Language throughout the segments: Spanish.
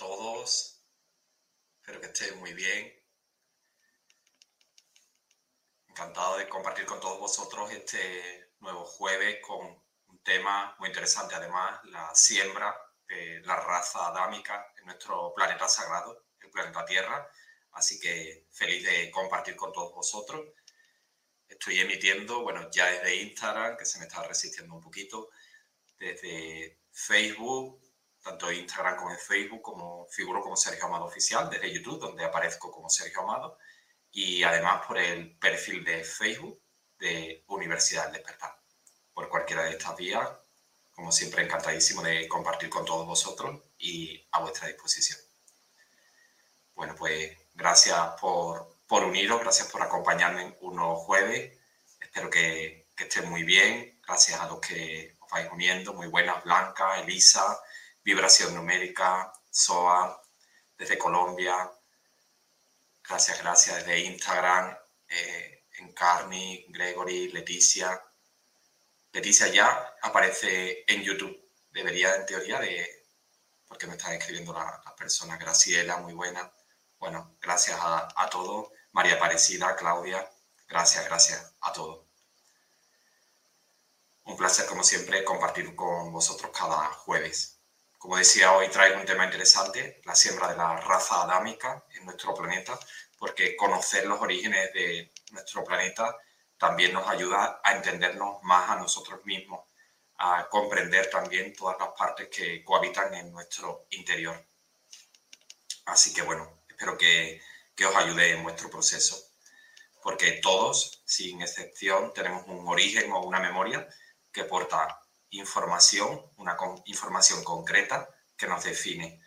Todos. Espero que estén muy bien. Encantado de compartir con todos vosotros este nuevo jueves con un tema muy interesante, además, la siembra de la raza adámica en nuestro planeta sagrado, el planeta Tierra. Así que feliz de compartir con todos vosotros. Estoy emitiendo, bueno, ya desde Instagram, que se me está resistiendo un poquito, desde Facebook, tanto en Instagram como en Facebook, como figuro como Sergio Amado Oficial, desde YouTube, donde aparezco como Sergio Amado, y además por el perfil de Facebook de Universidad del Despertar. Por cualquiera de estas vías, como siempre, encantadísimo de compartir con todos vosotros y a vuestra disposición. Bueno, pues gracias por, por uniros, gracias por acompañarme en un nuevo jueves. Espero que, que estén muy bien. Gracias a los que os vais uniendo. Muy buenas, Blanca, Elisa, Vibración Numérica, SOA, desde Colombia. Gracias, gracias desde Instagram, eh, Encarni, Gregory, Leticia. Leticia ya aparece en YouTube. Debería, en teoría, de. Porque me están escribiendo las la personas. Graciela, muy buena. Bueno, gracias a, a todos. María Aparecida, Claudia. Gracias, gracias a todos. Un placer, como siempre, compartir con vosotros cada jueves. Como decía, hoy traigo un tema interesante, la siembra de la raza adámica en nuestro planeta, porque conocer los orígenes de nuestro planeta también nos ayuda a entendernos más a nosotros mismos, a comprender también todas las partes que cohabitan en nuestro interior. Así que bueno, espero que, que os ayude en vuestro proceso, porque todos, sin excepción, tenemos un origen o una memoria que porta información, una información concreta que nos define.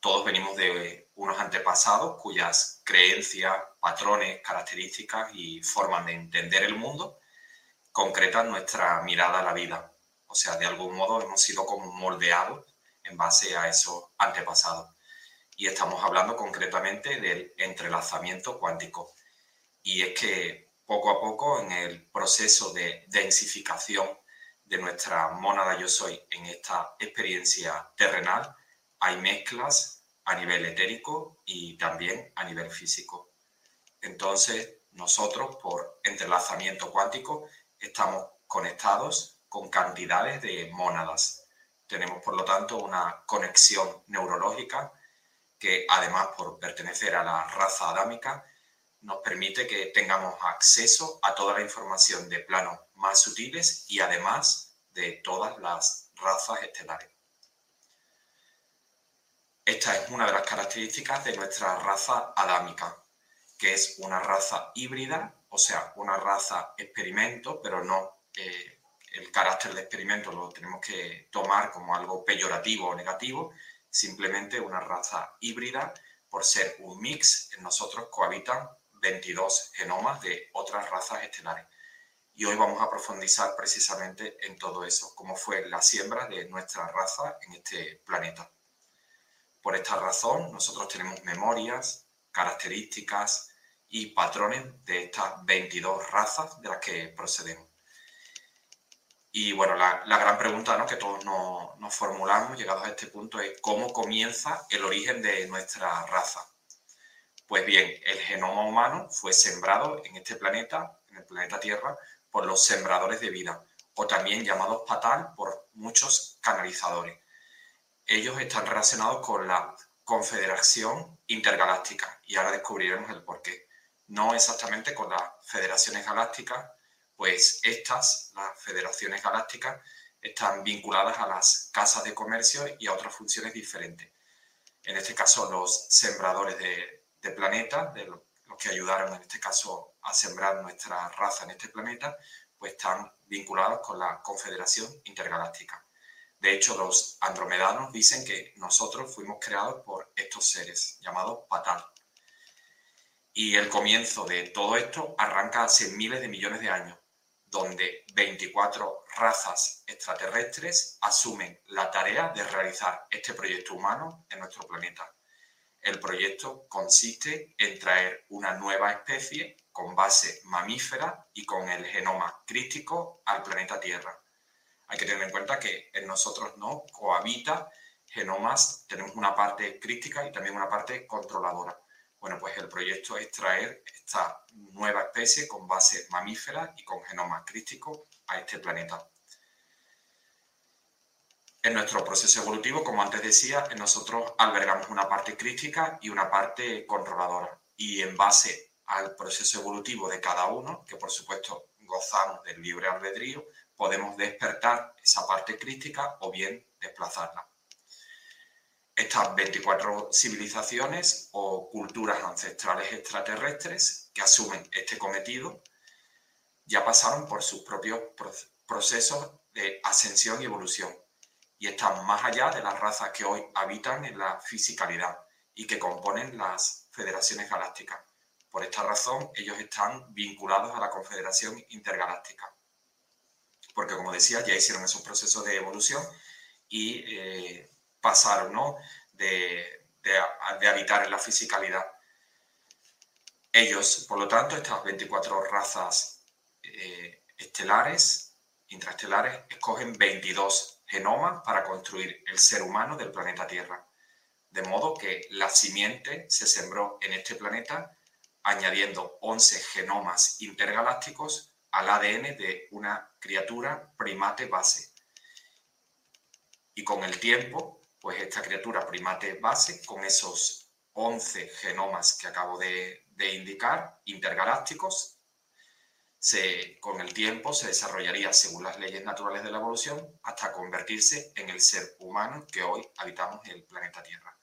Todos venimos de unos antepasados cuyas creencias, patrones, características y formas de entender el mundo concretan nuestra mirada a la vida. O sea, de algún modo hemos sido como moldeados en base a esos antepasados. Y estamos hablando concretamente del entrelazamiento cuántico. Y es que poco a poco en el proceso de densificación de nuestra mónada yo soy en esta experiencia terrenal, hay mezclas a nivel etérico y también a nivel físico. Entonces, nosotros, por entrelazamiento cuántico, estamos conectados con cantidades de mónadas. Tenemos, por lo tanto, una conexión neurológica que, además, por pertenecer a la raza adámica, nos permite que tengamos acceso a toda la información de planos más sutiles y, además, de todas las razas estelares. Esta es una de las características de nuestra raza adámica, que es una raza híbrida, o sea, una raza experimento, pero no eh, el carácter de experimento lo tenemos que tomar como algo peyorativo o negativo, simplemente una raza híbrida por ser un mix, en nosotros cohabitan 22 genomas de otras razas estelares. Y hoy vamos a profundizar precisamente en todo eso, cómo fue la siembra de nuestra raza en este planeta. Por esta razón, nosotros tenemos memorias, características y patrones de estas 22 razas de las que procedemos. Y bueno, la, gran pregunta ¿no? que todos nos, formulamos llegados a este punto es cómo comienza el origen de nuestra raza. Pues bien, el genoma humano fue sembrado en este planeta, en el planeta Tierra, por los sembradores de vida, o también llamados patal por muchos canalizadores. Ellos están relacionados con la Confederación Intergaláctica y ahora descubriremos el porqué. No exactamente con las federaciones galácticas, pues estas, las federaciones galácticas, están vinculadas a las casas de comercio y a otras funciones diferentes. En este caso, los sembradores de, planetas, de los que ayudaron en este caso a sembrar nuestra raza en este planeta, pues están vinculados con la Confederación Intergaláctica. De hecho, los andromedanos dicen que nosotros fuimos creados por estos seres llamados Patal. Y el comienzo de todo esto arranca hace miles de millones de años, donde 24 razas extraterrestres asumen la tarea de realizar este proyecto humano en nuestro planeta. El proyecto consiste en traer una nueva especie con base mamífera y con el genoma crítico al planeta Tierra. Hay que tener en cuenta que en nosotros no cohabita genomas, tenemos una parte crítica y también una parte controladora. Bueno, pues el proyecto es traer esta nueva especie con base mamífera y con genoma crítico a este planeta. En nuestro proceso evolutivo, como antes decía, nosotros albergamos una parte crítica y una parte controladora. Y en base al proceso evolutivo de cada uno, que por supuesto gozamos del libre albedrío, podemos despertar esa parte crítica o bien desplazarla. Estas 24 civilizaciones o culturas ancestrales extraterrestres que asumen este cometido ya pasaron por sus propios procesos de ascensión y evolución y están más allá de las razas que hoy habitan en la fisicalidad y que componen las federaciones galácticas. Por esta razón, ellos están vinculados a la Confederación Intergaláctica. Porque, como decía, ya hicieron esos procesos de evolución y eh, pasaron ¿no? de, de, habitar en la fisicalidad. Ellos, por lo tanto, estas 24 razas eh, estelares, intraestelares, escogen 22 genomas para construir el ser humano del planeta Tierra. De modo que la simiente se sembró en este planeta añadiendo 11 genomas intergalácticos al ADN de una criatura primate base. Y con el tiempo, pues esta criatura primate base, con esos 11 genomas que acabo de, indicar, intergalácticos, se, con el tiempo se desarrollaría según las leyes naturales de la evolución hasta convertirse en el ser humano que hoy habitamos en el planeta Tierra.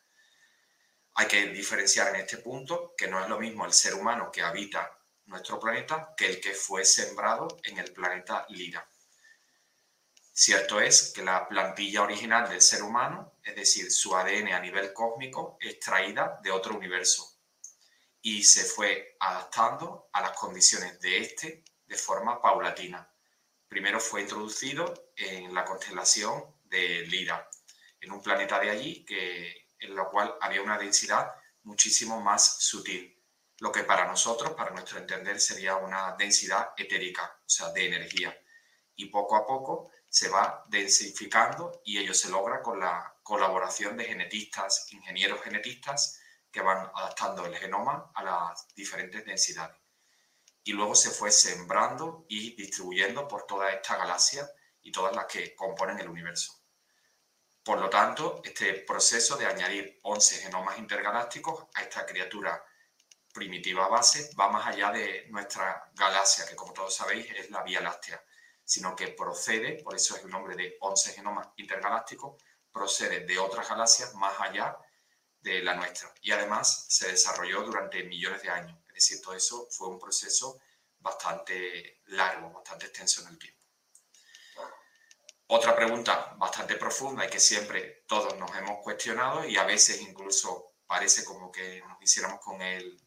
Hay que diferenciar en este punto que no es lo mismo el ser humano que habita nuestro planeta que el que fue sembrado en el planeta Lira. Cierto es que la plantilla original del ser humano, es decir, su ADN a nivel cósmico, es traída de otro universo y se fue adaptando a las condiciones de este de forma paulatina. Primero fue introducido en la constelación de Lira, en un planeta de allí que, en lo cual había una densidad muchísimo más sutil, lo que para nosotros, para nuestro entender, sería una densidad etérica, o sea, de energía. Y poco a poco se va densificando y ello se logra con la colaboración de genetistas, ingenieros genetistas que van adaptando el genoma a las diferentes densidades. Y luego se fue sembrando y distribuyendo por toda esta galaxia y todas las que componen el universo. Por lo tanto, este proceso de añadir 11 genomas intergalácticos a esta criatura primitiva base va más allá de nuestra galaxia, que como todos sabéis es la Vía Láctea, sino que procede, por eso es el nombre de 11 genomas intergalácticos, procede de otras galaxias más allá de la nuestra. Y además se desarrolló durante millones de años. Es decir, todo eso fue un proceso bastante largo, bastante extenso en el tiempo. Otra pregunta bastante profunda y que siempre todos nos hemos cuestionado y a veces incluso parece como que nos hiciéramos con el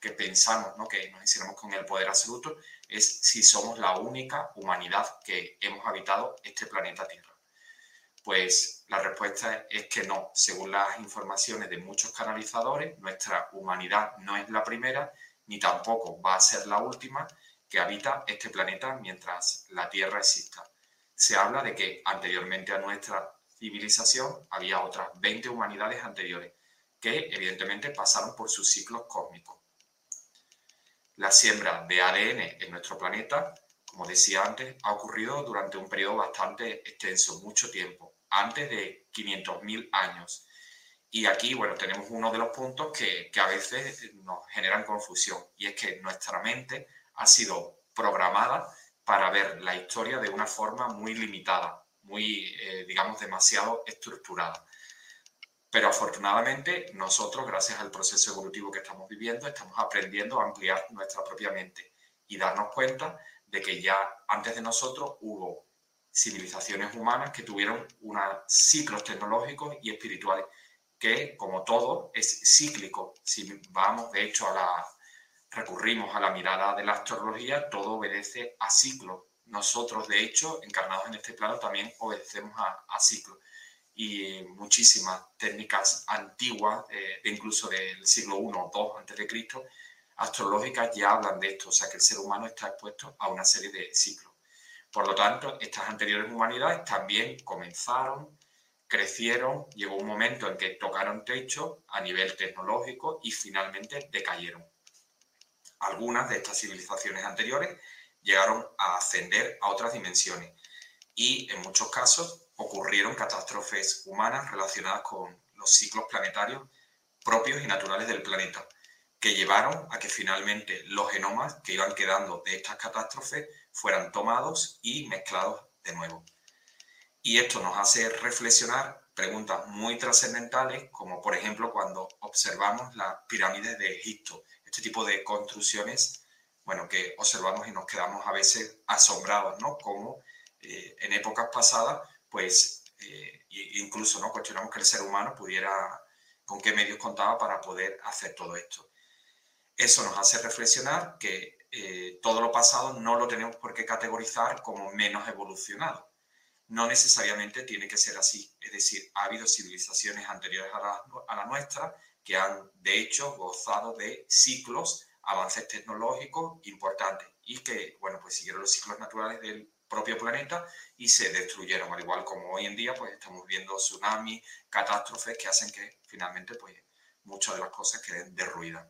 que pensamos, ¿no? que nos hiciéramos con el poder absoluto, es si somos la única humanidad que hemos habitado este planeta Tierra. Pues la respuesta es que no. Según las informaciones de muchos canalizadores, nuestra humanidad no es la primera ni tampoco va a ser la última que habita este planeta mientras la Tierra exista. Se habla de que anteriormente a nuestra civilización había otras 20 humanidades anteriores que evidentemente pasaron por sus ciclos cósmicos. La siembra de ADN en nuestro planeta, como decía antes, ha ocurrido durante un periodo bastante extenso, mucho tiempo antes de 500.000 años. Y aquí, bueno, tenemos uno de los puntos que, a veces nos generan confusión, y es que nuestra mente ha sido programada para ver la historia de una forma muy limitada, muy, eh, digamos, demasiado estructurada. Pero afortunadamente nosotros, gracias al proceso evolutivo que estamos viviendo, estamos aprendiendo a ampliar nuestra propia mente y darnos cuenta de que ya antes de nosotros hubo civilizaciones humanas que tuvieron unos ciclos tecnológicos y espirituales, que como todo es cíclico. Si vamos, de hecho, a la, recurrimos a la mirada de la astrología, todo obedece a ciclos. Nosotros, de hecho, encarnados en este plano, también obedecemos a, ciclos. Y muchísimas técnicas antiguas, eh, incluso del siglo I o II antes de Cristo, astrológicas ya hablan de esto, o sea que el ser humano está expuesto a una serie de ciclos. Por lo tanto, estas anteriores humanidades también comenzaron, crecieron, llegó un momento en que tocaron techo a nivel tecnológico y finalmente decayeron. Algunas de estas civilizaciones anteriores llegaron a ascender a otras dimensiones y en muchos casos ocurrieron catástrofes humanas relacionadas con los ciclos planetarios propios y naturales del planeta, que llevaron a que finalmente los genomas que iban quedando de estas catástrofes fueran tomados y mezclados de nuevo. Y esto nos hace reflexionar preguntas muy trascendentales, como por ejemplo cuando observamos las pirámides de Egipto, este tipo de construcciones, bueno, que observamos y nos quedamos a veces asombrados, ¿no? Como eh, en épocas pasadas, pues eh, incluso, ¿no? Cuestionamos que el ser humano pudiera, con qué medios contaba para poder hacer todo esto. Eso nos hace reflexionar que eh, todo lo pasado no lo tenemos por qué categorizar como menos evolucionado. No necesariamente tiene que ser así. Es decir, ha habido civilizaciones anteriores a la, nuestra que han, de hecho, gozado de ciclos, avances tecnológicos importantes y que, bueno, pues siguieron los ciclos naturales del propio planeta y se destruyeron, al igual como hoy en día, pues estamos viendo tsunamis, catástrofes que hacen que finalmente, pues, muchas de las cosas queden derruidas.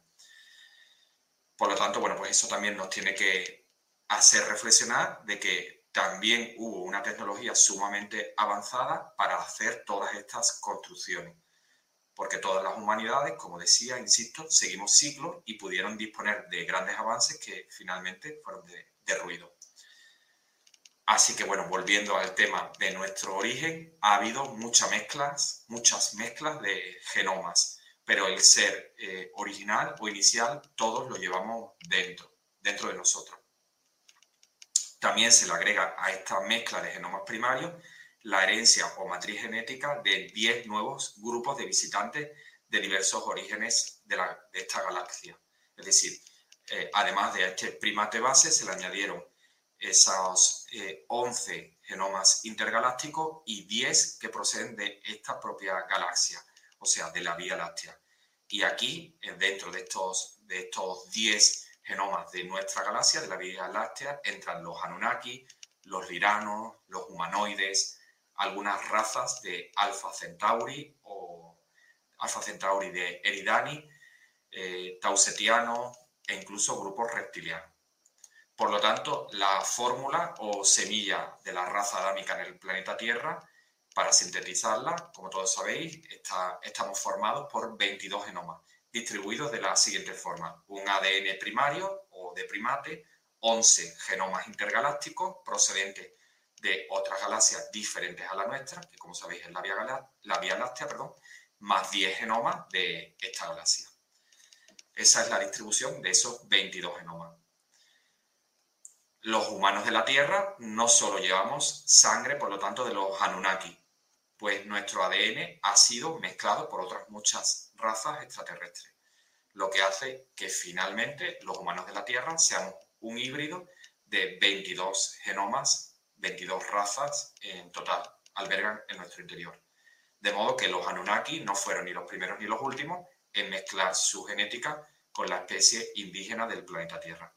Por lo tanto, bueno, pues eso también nos tiene que hacer reflexionar de que también hubo una tecnología sumamente avanzada para hacer todas estas construcciones. Porque todas las humanidades, como decía, insisto, seguimos ciclos y pudieron disponer de grandes avances que finalmente fueron de, ruido. Así que bueno, volviendo al tema de nuestro origen, ha habido muchas mezclas, muchas mezclas de genomas pero el ser eh, original o inicial todos lo llevamos dentro, dentro de nosotros. También se le agrega a esta mezcla de genomas primarios la herencia o matriz genética de 10 nuevos grupos de visitantes de diversos orígenes de, esta galaxia. Es decir, eh, además de este primate base, se le añadieron esos 11 eh, genomas intergalácticos y 10 que proceden de esta propia galaxia o sea, de la Vía Láctea. Y aquí, eh, dentro de estos, de estos 10 genomas de nuestra galaxia, de la Vía Láctea, entran los Anunnaki, los Liranos, los humanoides, algunas razas de Alpha Centauri o Alpha Centauri de Eridani, eh, Tausetianos e incluso grupos reptilianos. Por lo tanto, la fórmula o semilla de la raza adámica en el planeta Tierra Para sintetizarla, como todos sabéis, estamos formados por 22 genomas, distribuidos de la siguiente forma. Un ADN primario o de primate, 11 genomas intergalácticos procedentes de otras galaxias diferentes a la nuestra, que como sabéis es la Vía, Láctea, perdón, más 10 genomas de esta galaxia. Esa es la distribución de esos 22 genomas. Los humanos de la Tierra no solo llevamos sangre, por lo tanto, de los Anunnaki, pues nuestro ADN ha sido mezclado por otras muchas razas extraterrestres, lo que hace que finalmente los humanos de la Tierra seamos un híbrido de 22 genomas, 22 razas en total, albergan en nuestro interior. De modo que los Anunnaki no fueron ni los primeros ni los últimos en mezclar su genética con la especie indígena del planeta Tierra.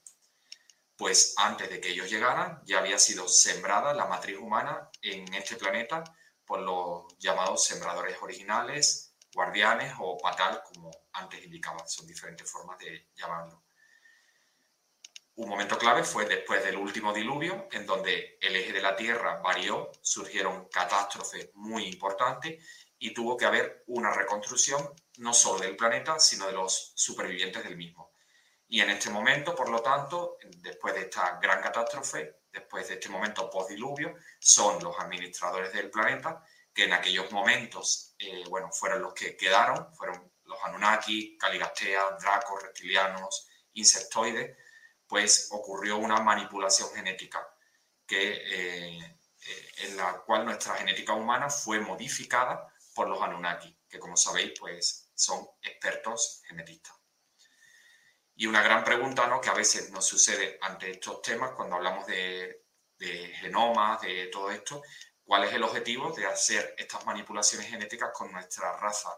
Pues antes de que ellos llegaran ya había sido sembrada la matriz humana en este planeta por los llamados sembradores originales, guardianes o patal, como antes indicaba. Son diferentes formas de llamarlo. Un momento clave fue después del último diluvio, en donde el eje de la Tierra varió, surgieron catástrofes muy importantes y tuvo que haber una reconstrucción no solo del planeta, sino de los supervivientes del mismo. Y en este momento, por lo tanto, después de esta gran catástrofe, después de este momento post-diluvio, son los administradores del planeta que en aquellos momentos, eh, bueno, fueron los que quedaron, fueron los Anunnaki, Caligastea, Dracos, reptilianos, insectoides, pues ocurrió una manipulación genética que, eh, eh, en la cual nuestra genética humana fue modificada por los Anunnaki, que como sabéis, pues son expertos genetistas. Y una gran pregunta ¿no? que a veces nos sucede ante estos temas cuando hablamos de, de genomas, de todo esto, ¿cuál es el objetivo de hacer estas manipulaciones genéticas con nuestra raza?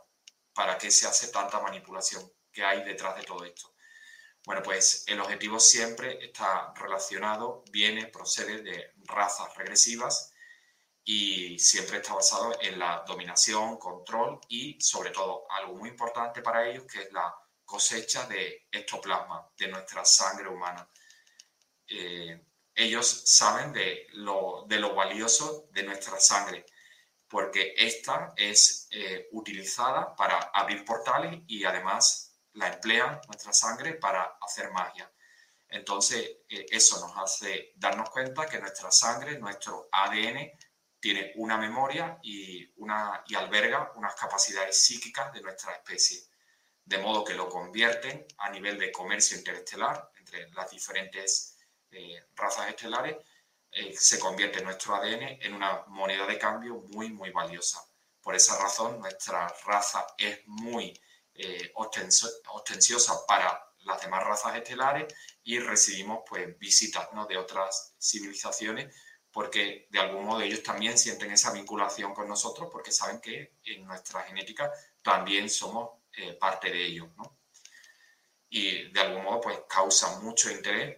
¿Para qué se hace tanta manipulación? ¿Qué hay detrás de todo esto? Bueno, pues el objetivo siempre está relacionado, viene, procede de razas regresivas y siempre está basado en la dominación, control y sobre todo algo muy importante para ellos que es la cosecha de ectoplasma, de nuestra sangre humana. Eh, ellos saben de lo, de lo valioso de nuestra sangre, porque esta es eh, utilizada para abrir portales y además la emplean, nuestra sangre, para hacer magia. Entonces, eh, eso nos hace darnos cuenta que nuestra sangre, nuestro ADN, tiene una memoria y, una, y alberga unas capacidades psíquicas de nuestra especie, de modo que lo convierten a nivel de comercio interestelar entre las diferentes eh, razas estelares, eh, se convierte nuestro ADN en una moneda de cambio muy, muy valiosa. Por esa razón, nuestra raza es muy eh, ostenciosa para las demás razas estelares y recibimos pues, visitas de otras civilizaciones porque de algún modo ellos también sienten esa vinculación con nosotros porque saben que en nuestra genética también somos eh, parte de ellos. Y de algún modo pues causa mucho interés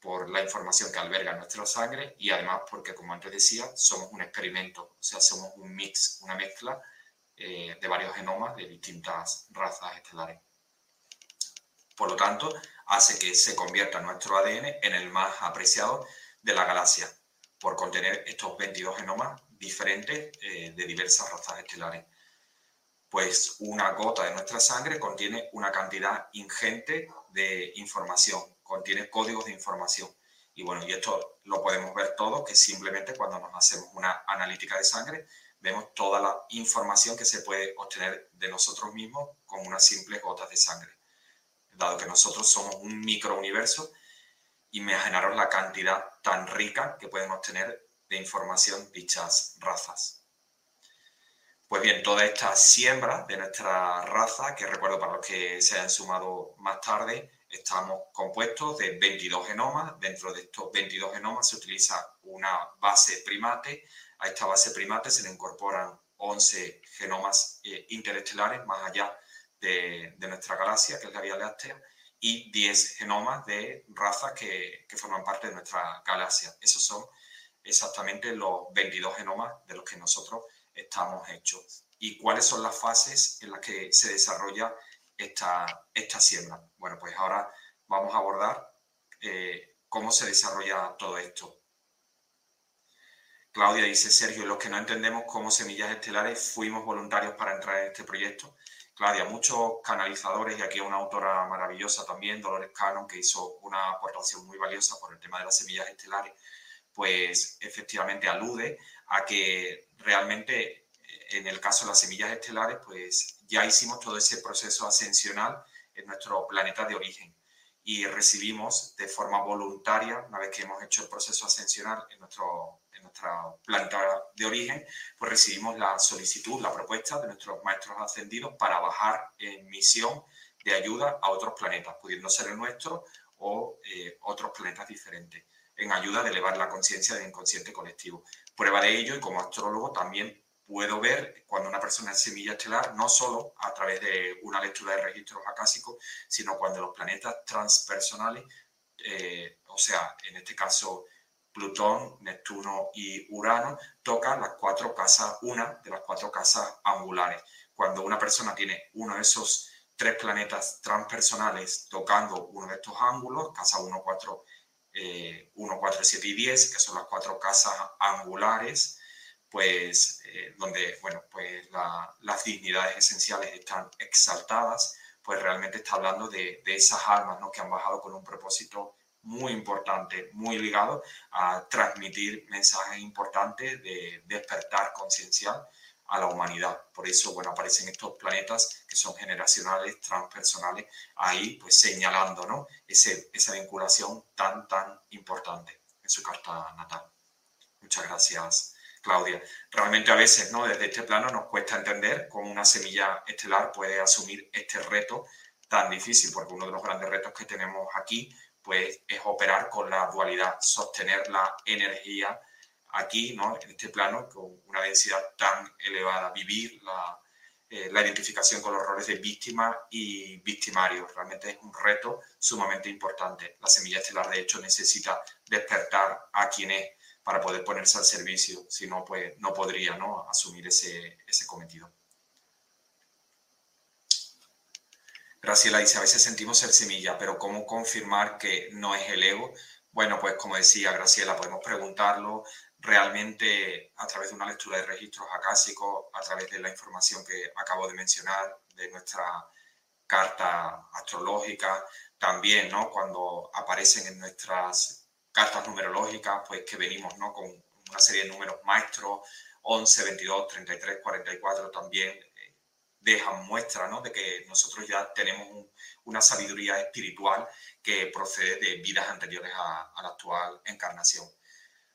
por la información que alberga nuestra sangre y además porque, como antes decía, somos un experimento, o sea, somos un mix, una mezcla eh, de varios genomas de distintas razas estelares. Por lo tanto, hace que se convierta nuestro ADN en el más apreciado de la galaxia, por contener estos 22 genomas diferentes eh, de diversas razas estelares. Pues una gota de nuestra sangre contiene una cantidad ingente de información, contiene códigos de información. Y bueno, y esto lo podemos ver todo, que simplemente cuando nos hacemos una analítica de sangre, vemos toda la información que se puede obtener de nosotros mismos con unas simples gotas de sangre. Dado que nosotros somos un microuniverso, imaginaros la cantidad tan rica que pueden obtener de información dichas razas. Pues bien, toda esta siembra de nuestra raza, que recuerdo para los que se hayan sumado más tarde, estamos compuestos de 22 genomas. Dentro de estos 22 genomas se utiliza una base primate a esta base primate se le incorporan 11 genomas eh, interestelares más allá de, nuestra galaxia, que es la Vía Láctea, y 10 genomas de razas que, forman parte de nuestra galaxia. Esos son exactamente los 22 genomas de los que nosotros estamos hechos. ¿Y cuáles son las fases en las que se desarrolla esta, esta siembra? Bueno, pues ahora vamos a abordar eh, cómo se desarrolla todo esto. Claudia dice, Sergio, los que no entendemos cómo semillas estelares fuimos voluntarios para entrar en este proyecto. Claudia, muchos canalizadores y aquí una autora maravillosa también, Dolores Cannon, que hizo una aportación muy valiosa por el tema de las semillas estelares, pues efectivamente alude a que realmente eh, en el caso de las semillas estelares, pues ya hicimos todo ese proceso ascensional en nuestro planeta de origen y recibimos de forma voluntaria, una vez que hemos hecho el proceso ascensional en nuestro, nuestra planeta de origen, pues recibimos la solicitud, la propuesta de nuestros maestros ascendidos para bajar en misión de ayuda a otros planetas, pudiendo ser el nuestro o eh, otros planetas diferentes, en ayuda de elevar la conciencia del inconsciente colectivo. Prueba de ello, y como astrólogo también puedo ver cuando una persona es semilla estelar, no solo a través de una lectura de registros acásicos, sino cuando los planetas transpersonales, eh, o sea, en este caso Plutón, Neptuno y Urano, tocan las cuatro casas, una de las cuatro casas angulares. Cuando una persona tiene uno de esos tres planetas transpersonales tocando uno de estos ángulos, casa 1, 4, 1, 4, 7 y 10, que son las cuatro casas angulares, pues eh, donde, bueno, pues las dignidades esenciales están exaltadas, pues realmente está hablando de, esas almas ¿no? que han bajado con un propósito muy importante, muy ligado a transmitir mensajes importantes de despertar conciencial a la humanidad. Por eso, bueno, aparecen estos planetas que son generacionales, transpersonales, ahí pues señalando, ¿no? Ese, esa vinculación tan, tan importante en su carta natal. Muchas gracias. Claudia. Realmente a veces, ¿no? Desde este plano nos cuesta entender cómo una semilla estelar puede asumir este reto tan difícil, porque uno de los grandes retos que tenemos aquí, pues, es operar con la dualidad, sostener la energía aquí, ¿no? En este plano, con una densidad tan elevada, vivir la, eh, la identificación con los roles de víctima y victimario. Realmente es un reto sumamente importante. La semilla estelar, de hecho, necesita despertar a quien es para poder ponerse al servicio, si no, pues no podría ¿no? asumir ese cometido. Graciela dice, a veces sentimos el semilla, pero ¿cómo confirmar que no es el ego? Bueno, pues como decía Graciela, podemos preguntarlo realmente a través de una lectura de registros acásicos, a través de la información que acabo de mencionar, de nuestra carta astrológica, también, ¿no? Cuando aparecen en nuestras cartas numerológicas, pues que venimos ¿no? con una serie de números maestros, 11, 22, 33, 44 también dejan muestra ¿no? de que nosotros ya tenemos una sabiduría espiritual que procede de vidas anteriores a, la actual encarnación.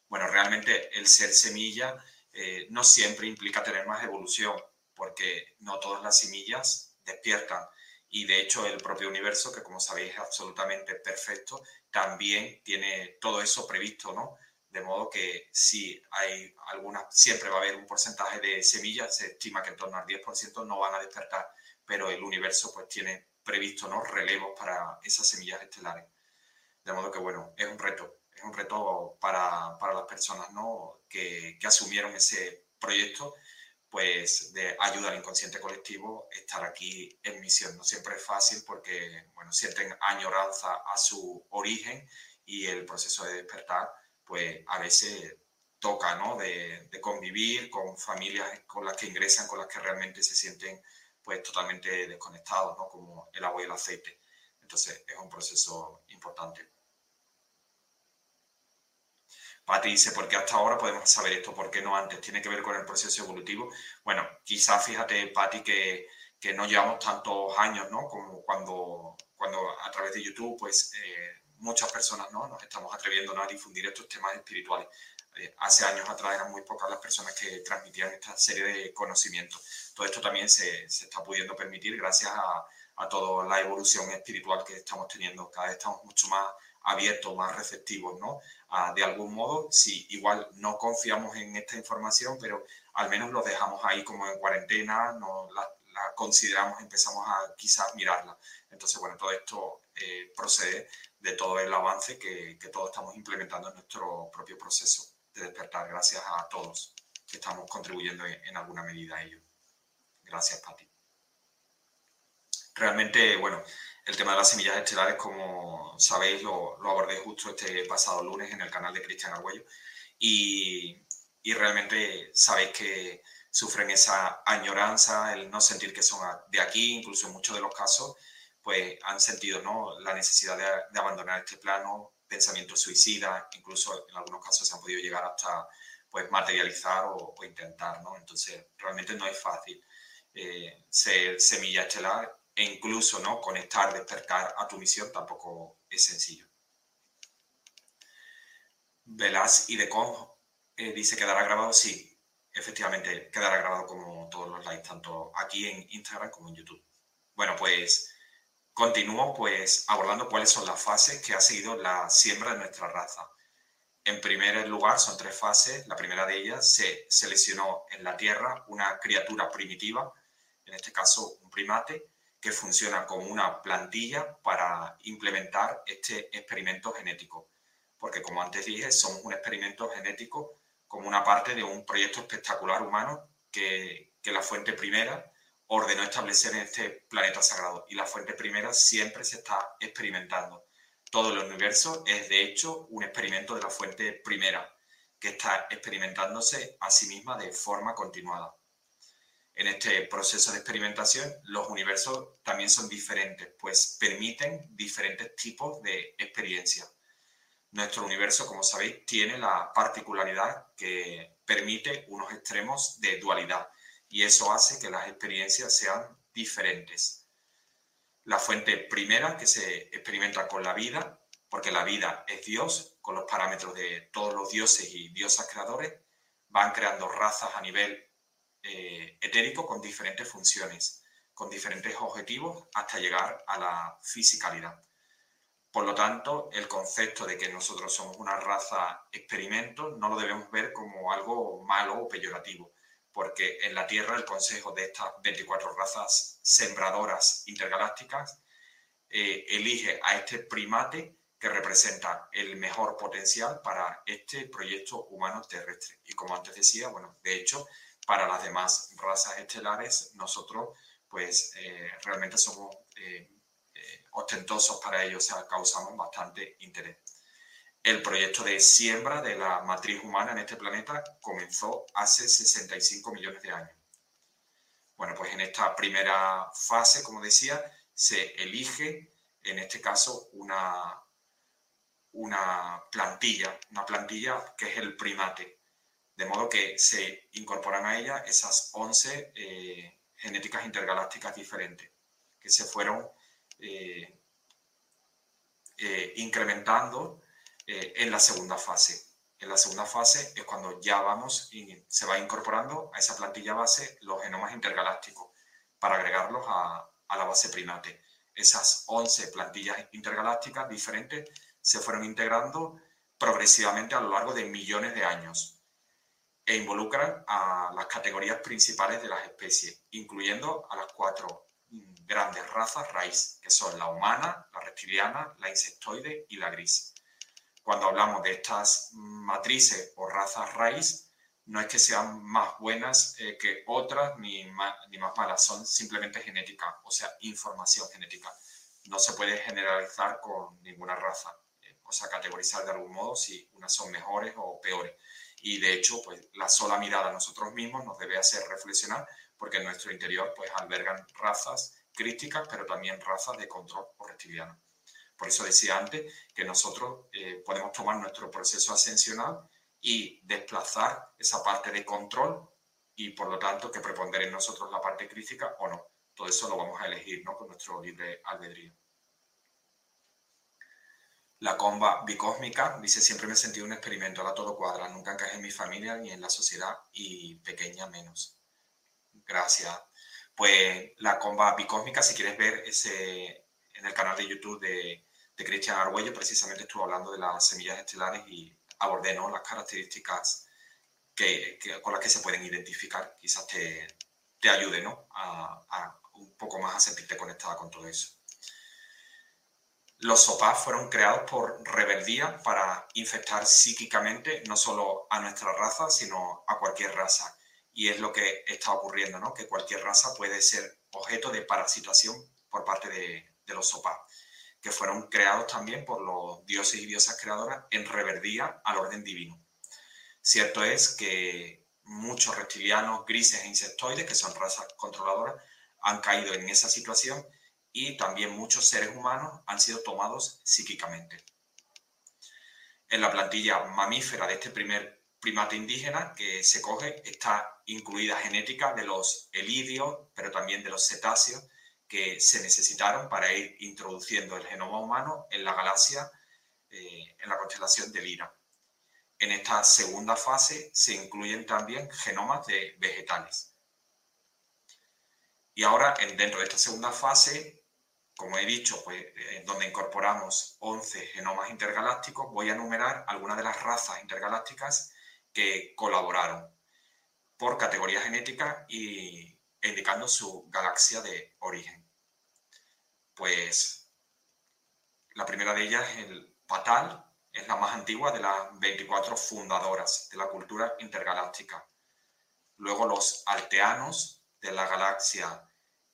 Bueno, realmente el ser semilla eh, no siempre implica tener más evolución, porque no todas las semillas despiertan. Y de hecho el propio universo, que como sabéis es absolutamente perfecto, también tiene todo eso previsto, ¿no? De modo que si hay algunas, siempre va a haber un porcentaje de semillas, se estima que en torno al 10% no van a despertar, pero el universo pues tiene previsto, ¿no? Relevos para esas semillas estelares. De modo que, bueno, es un reto, es un reto para, para las personas, ¿no? Que, que asumieron ese proyecto pues de ayuda al inconsciente colectivo, estar aquí en misión. No siempre es fácil porque, bueno, sienten añoranza a su origen y el proceso de despertar, pues a veces toca, ¿no? De, convivir con familias con las que ingresan, con las que realmente se sienten, pues totalmente desconectados, ¿no? Como el agua y el aceite. Entonces es un proceso importante. Pati dice, ¿por qué hasta ahora podemos saber esto? ¿Por qué no antes? ¿Tiene que ver con el proceso evolutivo? Bueno, quizás fíjate, Pati, que, que no llevamos tantos años, ¿no? Como cuando, cuando a través de YouTube, pues eh, muchas personas, ¿no? Nos estamos atreviendo a difundir estos temas espirituales. Eh, hace años atrás eran muy pocas las personas que transmitían esta serie de conocimientos. Todo esto también se, se está pudiendo permitir gracias a, a toda la evolución espiritual que estamos teniendo. Cada vez estamos mucho más abiertos, más receptivos, ¿no? de algún modo, si igual no confiamos en esta información, pero al menos lo dejamos ahí como en cuarentena, no la, consideramos, empezamos a quizás mirarla. Entonces, bueno, todo esto eh, procede de todo el avance que, que todos estamos implementando en nuestro propio proceso de despertar. Gracias a todos que estamos contribuyendo en, alguna medida a ello. Gracias, Pati. Realmente, bueno, el tema de las semillas estelares, como sabéis, lo, abordé justo este pasado lunes en el canal de Cristian Arguello. Y, y realmente sabéis que sufren esa añoranza, el no sentir que son de aquí, incluso en muchos de los casos, pues han sentido ¿no? la necesidad de, abandonar este plano, pensamientos suicidas, incluso en algunos casos se han podido llegar hasta pues, materializar o, intentar, ¿no? Entonces, realmente no es fácil eh, ser semilla estelar e incluso ¿no? conectar, despertar a tu misión tampoco es sencillo. Velas y de eh, dice quedará grabado, sí, efectivamente quedará grabado como todos los likes, tanto aquí en Instagram como en YouTube. Bueno, pues continúo pues abordando cuáles son las fases que ha seguido la siembra de nuestra raza. En primer lugar, son tres fases. La primera de ellas se seleccionó en la Tierra una criatura primitiva, en este caso un primate, que funciona como una plantilla para implementar este experimento genético. Porque como antes dije, somos un experimento genético como una parte de un proyecto espectacular humano que, que la fuente primera ordenó establecer en este planeta sagrado. Y la fuente primera siempre se está experimentando. Todo el universo es, de hecho, un experimento de la fuente primera, que está experimentándose a sí misma de forma continuada. En este proceso de experimentación, los universos también son diferentes, pues permiten diferentes tipos de experiencia. Nuestro universo, como sabéis, tiene la particularidad que permite unos extremos de dualidad y eso hace que las experiencias sean diferentes. La fuente primera que se experimenta con la vida, porque la vida es Dios, con los parámetros de todos los dioses y diosas creadores, van creando razas a nivel eh, etérico con diferentes funciones, con diferentes objetivos hasta llegar a la fisicalidad. Por lo tanto, el concepto de que nosotros somos una raza experimento no lo debemos ver como algo malo o peyorativo, porque en la Tierra el consejo de estas 24 razas sembradoras intergalácticas eh, elige a este primate que representa el mejor potencial para este proyecto humano terrestre. Y como antes decía, bueno, de hecho, para las demás razas estelares, nosotros pues eh, realmente somos eh, ostentosos para ellos, o sea, causamos bastante interés. El proyecto de siembra de la matriz humana en este planeta comenzó hace 65 millones de años. Bueno, pues en esta primera fase, como decía, se elige, en este caso, una, una plantilla, una plantilla que es el primate, de modo que se incorporan a ella esas 11 eh, genéticas intergalácticas diferentes que se fueron eh, eh, incrementando eh, en la segunda fase. En la segunda fase es cuando ya vamos y se va incorporando a esa plantilla base los genomas intergalácticos para agregarlos a, a la base primate. Esas 11 plantillas intergalácticas diferentes se fueron integrando progresivamente a lo largo de millones de años e involucran a las categorías principales de las especies, incluyendo a las cuatro grandes razas raíz, que son la humana, la reptiliana, la insectoide y la gris. Cuando hablamos de estas matrices o razas raíz, no es que sean más buenas eh, que otras ni más, ni más malas, son simplemente genética, o sea, información genética. No se puede generalizar con ninguna raza, eh, o sea, categorizar de algún modo si unas son mejores o peores. Y de hecho, pues la sola mirada a nosotros mismos nos debe hacer reflexionar porque en nuestro interior pues albergan razas críticas, pero también razas de control o reptiliano. Por eso decía antes que nosotros eh, podemos tomar nuestro proceso ascensional y desplazar esa parte de control y por lo tanto que prepondere en nosotros la parte crítica o no. Todo eso lo vamos a elegir ¿no? con nuestro libre albedrío. La comba bicósmica dice, siempre me he sentido un experimento, ahora todo cuadra, nunca encajé en mi familia ni en la sociedad y pequeña menos. Gracias pues la comba bicósmica, si quieres ver ese en el canal de YouTube de, de Cristian Arguello, precisamente estuve hablando de las semillas estelares y abordé ¿no? las características que, con las que se pueden identificar. Quizás te, te ayude ¿no? a, un poco más a sentirte conectada con todo eso. Los sopás fueron creados por rebeldía para infectar psíquicamente no solo a nuestra raza, sino a cualquier raza y es lo que está ocurriendo, ¿no? que cualquier raza puede ser objeto de parasitación por parte de, los sopás, que fueron creados también por los dioses y diosas creadoras en reverdía al orden divino. Cierto es que muchos reptilianos grises e insectoides, que son razas controladoras, han caído en esa situación y también muchos seres humanos han sido tomados psíquicamente. En la plantilla mamífera de este primer primate indígena que se coge está incluida genética de los elidios, pero también de los cetáceos que se necesitaron para ir introduciendo el genoma humano en la galaxia, eh, en la constelación de Lira. En esta segunda fase se incluyen también genomas de vegetales. Y ahora, dentro de esta segunda fase, como he dicho, pues, eh, donde incorporamos 11 genomas intergalácticos, voy a enumerar algunas de las razas intergalácticas que colaboraron por categoría genética y indicando su galaxia de origen. Pues la primera de ellas el Patal, es la más antigua de las 24 fundadoras de la cultura intergaláctica. Luego los alteanos de la galaxia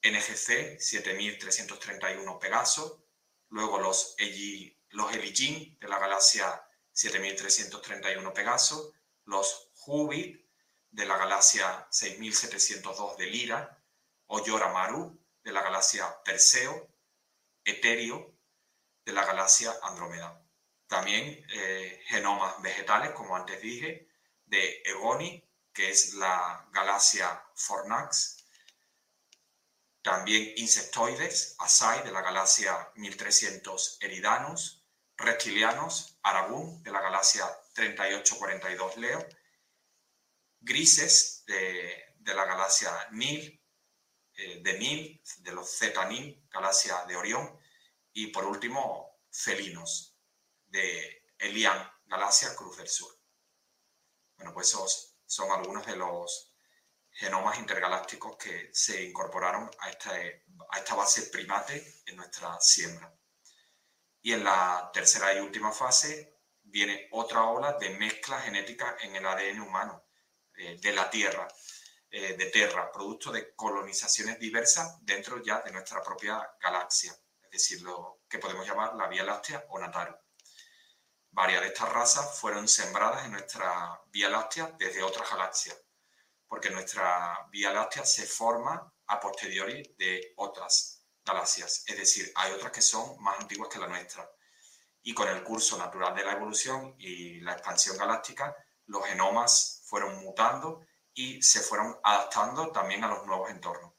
NGC 7331 Pegaso, luego los, los Eligin de la galaxia 7331 Pegaso, los Jubit de la galaxia 6702 de Lira, Oyora Maru de la galaxia Perseo, Eterio de la galaxia Andrómeda. También eh, genomas vegetales, como antes dije, de Egoni, que es la galaxia Fornax. También insectoides, Asai, de la galaxia 1300 Eridanus. Reptilianos, Aragún, de la galaxia 3842 Leo. Grises, de, la galaxia Nil, eh, de Nil, de los Z-Nil, galaxia de Orión. Y por último, felinos, de Elian, Galaxia Cruz del Sur. Bueno, pues esos son algunos de los genomas intergalácticos que se incorporaron a esta, a esta base primate en nuestra siembra. Y en la tercera y última fase viene otra ola de mezcla genética en el ADN humano, eh, de la Tierra, eh, de Terra, producto de colonizaciones diversas dentro ya de nuestra propia galaxia, es decir, lo que podemos llamar la Vía Láctea o Nataru. Varias de estas razas fueron sembradas en nuestra Vía Láctea desde otras galaxias, porque nuestra Vía Láctea se forma a posteriori de otras galaxias, es decir, hay otras que son más antiguas que la nuestra. Y con el curso natural de la evolución y la expansión galáctica, los genomas fueron mutando y se fueron adaptando también a los nuevos entornos.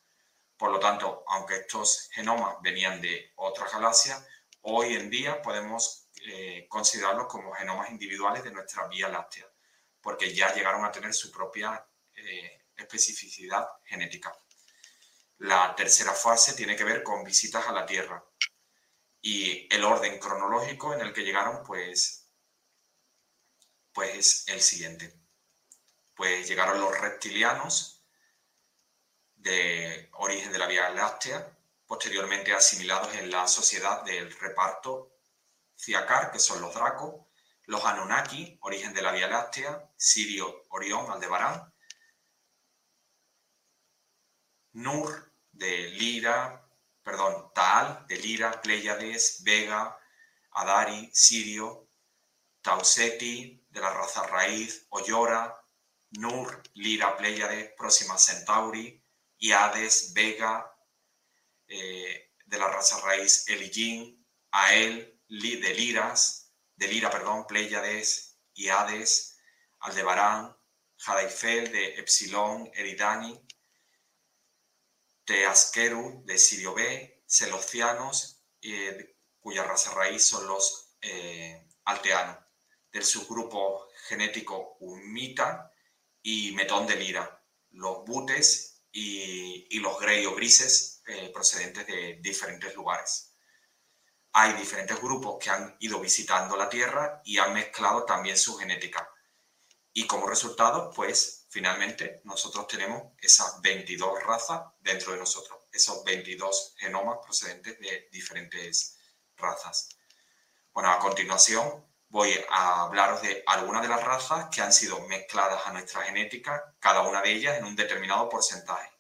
Por lo tanto, aunque estos genomas venían de otras galaxias, hoy en día podemos eh, considerarlos como genomas individuales de nuestra Vía Láctea, porque ya llegaron a tener su propia eh, especificidad genética. La tercera fase tiene que ver con visitas a la Tierra y el orden cronológico en el que llegaron, pues, pues es el siguiente. Pues llegaron los reptilianos de origen de la Vía Láctea, posteriormente asimilados en la sociedad del reparto Ciacar, que son los Dracos, los Anunnaki, origen de la Vía Láctea, Sirio, Orión, Aldebarán, Nur, de Lira, perdón, Taal, de Lira, Pleiades, Vega, Adari, Sirio, Tauseti, de la raza raíz, Oyora, Nur, Lira, Pleiades, Próxima Centauri, Iades, Vega, eh, de la raza raíz Eligin, Ael, de Liras, de Lira, perdón, Pléyades, Iades, Aldebarán, Jadaifel, de Epsilon, Eridani, Teasqueru, de Sirio B, Celocianos, eh, cuya raza raíz son los eh, alteanos, del subgrupo genético Humita y Metón de Lira, los butes y, los grey o grises eh, procedentes de diferentes lugares hay diferentes grupos que han ido visitando la Tierra y han mezclado también su genética. Y como resultado, pues finalmente nosotros tenemos esas 22 razas dentro de nosotros, esos 22 genomas procedentes de diferentes razas. Bueno, a continuación voy a hablaros de algunas de las razas que han sido mezcladas a nuestra genética, cada una de ellas en un determinado porcentaje.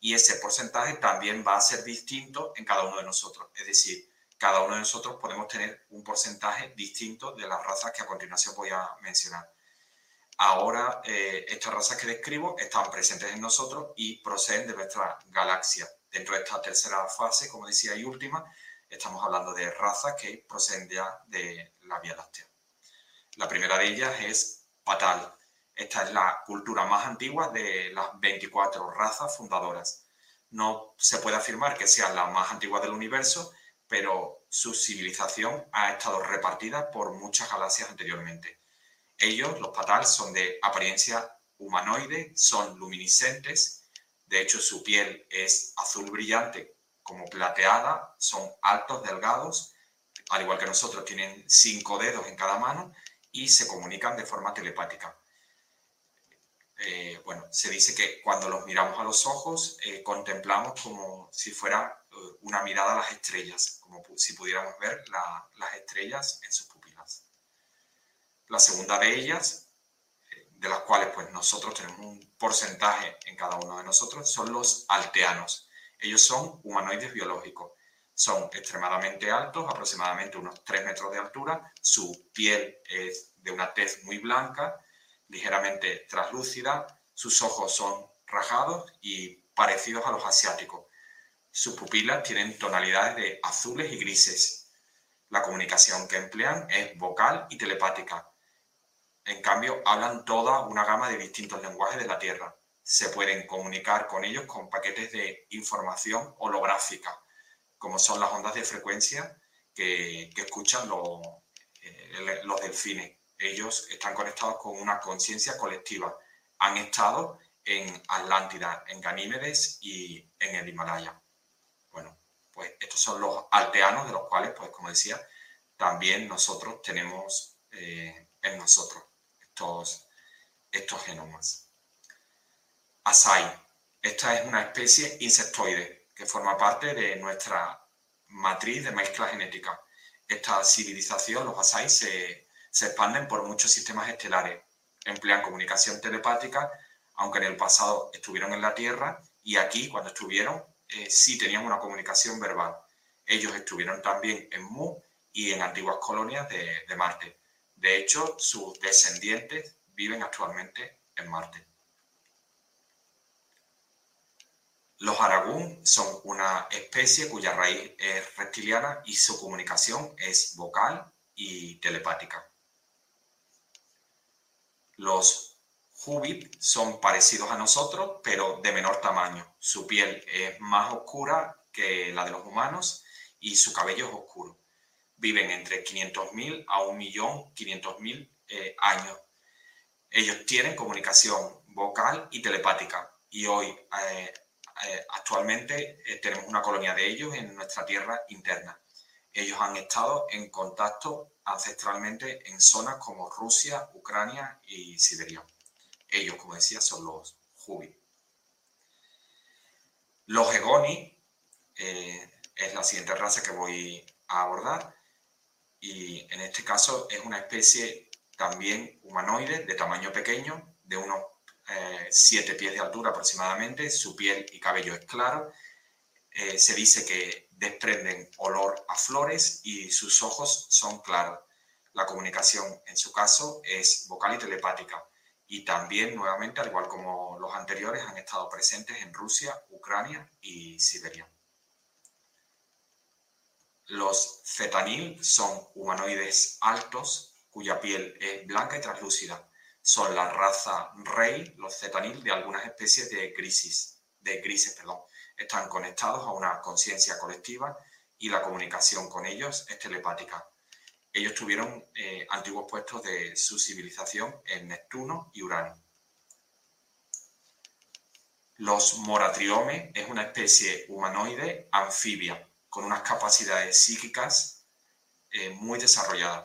Y ese porcentaje también va a ser distinto en cada uno de nosotros. Es decir, cada uno de nosotros podemos tener un porcentaje distinto de las razas que a continuación voy a mencionar. ahora eh, estas razas que describo están presentes en nosotros y proceden de nuestra galaxia. Dentro de esta tercera fase, como decía, y última, estamos hablando de razas que proceden ya de la Vía Láctea. La primera de ellas es Patal. Esta es la cultura más antigua de las 24 razas fundadoras. No se puede afirmar que sea la más antigua del universo, pero su civilización ha estado repartida por muchas galaxias anteriormente. Ellos, los Patal, son de apariencia humanoide, son luminiscentes, de hecho su piel es azul brillante como plateada, son altos, delgados, al igual que nosotros, tienen cinco dedos en cada mano y se comunican de forma telepática. Eh, bueno, se dice que cuando los miramos a los ojos, eh, contemplamos como si fuera eh, una mirada a las estrellas, como si pudiéramos ver las estrellas en sus pupilas. La segunda de ellas, de las cuales pues nosotros tenemos un porcentaje en cada uno de nosotros, son los alteanos. Ellos son humanoides biológicos. Son extremadamente altos, aproximadamente unos 3 metros de altura. Su piel es de una tez muy blanca, ligeramente translúcida. Sus ojos son rajados y parecidos a los asiáticos. Sus pupilas tienen tonalidades de azules y grises. La comunicación que emplean es vocal y telepática. En cambio, hablan toda una gama de distintos lenguajes de la Tierra se pueden comunicar con ellos con paquetes de información holográfica, como son las ondas de frecuencia que, escuchan eh, los delfines. Ellos están conectados con una conciencia colectiva. Han estado en Atlántida, en Ganímedes y en el Himalaya. Bueno, pues estos son los alteanos de los cuales, pues como decía, también nosotros tenemos eh, en nosotros estos, estos genomas. Asai. Esta es una especie insectoide que forma parte de nuestra matriz de mezcla genética. Esta civilización, los Asai, se, expanden por muchos sistemas estelares. Emplean comunicación telepática, aunque en el pasado estuvieron en la Tierra y aquí, cuando estuvieron, eh, sí tenían una comunicación verbal. Ellos estuvieron también en Mu y en antiguas colonias de, de Marte. De hecho, sus descendientes viven actualmente en Marte. Los aragún son una especie cuya raíz es reptiliana y su comunicación es vocal y telepática. Los hubib son parecidos a nosotros, pero de menor tamaño. Su piel es más oscura que la de los humanos y su cabello es oscuro. Viven entre 500.000 a 1.500.000 eh, años. Ellos tienen comunicación vocal y telepática y hoy eh, eh, actualmente tenemos una colonia de ellos en nuestra tierra interna. Ellos han estado en contacto ancestralmente en zonas como Rusia, Ucrania y Siberia. Ellos, como decía, son los Hubi. Los Egoni eh, es la siguiente raza que voy a abordar y en este caso es una especie también humanoide de tamaño pequeño, de unos 7 eh, pies de altura aproximadamente, su piel y cabello es claro. Eh, se dice que desprenden olor a flores y sus ojos son claros. La comunicación en su caso es vocal y telepática. Y también, nuevamente, al igual como los anteriores, han estado presentes en Rusia, Ucrania y Siberia. Los cetanil son humanoides altos cuya piel es blanca y translúcida son la raza rey, los cetanil, de algunas especies de grises, de grises, perdón. Están conectados a una conciencia colectiva y la comunicación con ellos es telepática. Ellos tuvieron eh, antiguos puestos de su civilización en Neptuno y Urano. Los moratriomes es una especie humanoide anfibia con unas capacidades psíquicas eh, muy desarrolladas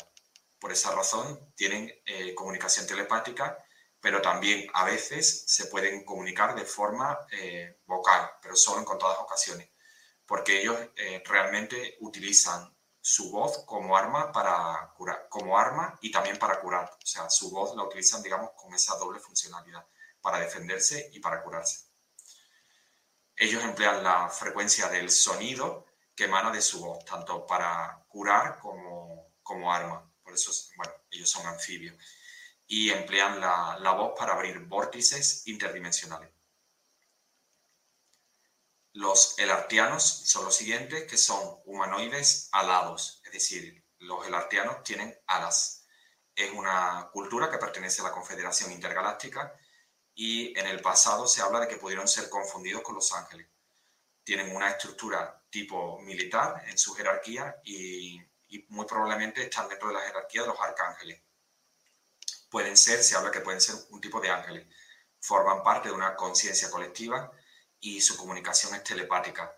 por esa razón tienen eh, comunicación telepática, pero también a veces se pueden comunicar de forma eh, vocal, pero solo en contadas ocasiones, porque ellos eh, realmente utilizan su voz como arma para curar, como arma y también para curar. O sea, su voz la utilizan, digamos, con esa doble funcionalidad, para defenderse y para curarse. Ellos emplean la frecuencia del sonido que emana de su voz, tanto para curar como, como arma. Por eso, bueno, ellos son anfibios. Y emplean la, la voz para abrir vórtices interdimensionales. Los elartianos son los siguientes, que son humanoides alados, es decir, los elartianos tienen alas. Es una cultura que pertenece a la Confederación Intergaláctica y en el pasado se habla de que pudieron ser confundidos con los ángeles. Tienen una estructura tipo militar en su jerarquía y, y muy probablemente están dentro de la jerarquía de los arcángeles. Pueden ser, se habla que pueden ser un tipo de ángeles. Forman parte de una conciencia colectiva y su comunicación es telepática,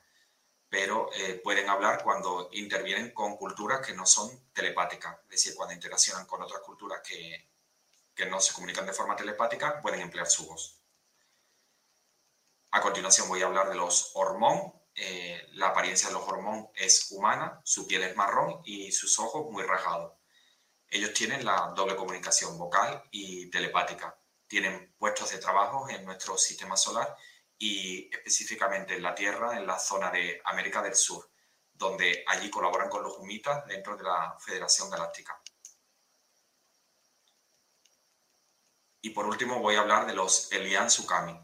pero eh, pueden hablar cuando intervienen con culturas que no son telepáticas, es decir, cuando interaccionan con otras culturas que, que no se comunican de forma telepática, pueden emplear su voz. A continuación voy a hablar de los hormón. Eh, la apariencia de los hormón es humana, su piel es marrón y sus ojos muy rajados. Ellos tienen la doble comunicación vocal y telepática. Tienen puestos de trabajo en nuestro sistema solar y específicamente en la Tierra, en la zona de América del Sur, donde allí colaboran con los humitas dentro de la Federación Galáctica. Y por último voy a hablar de los Elian Sukami.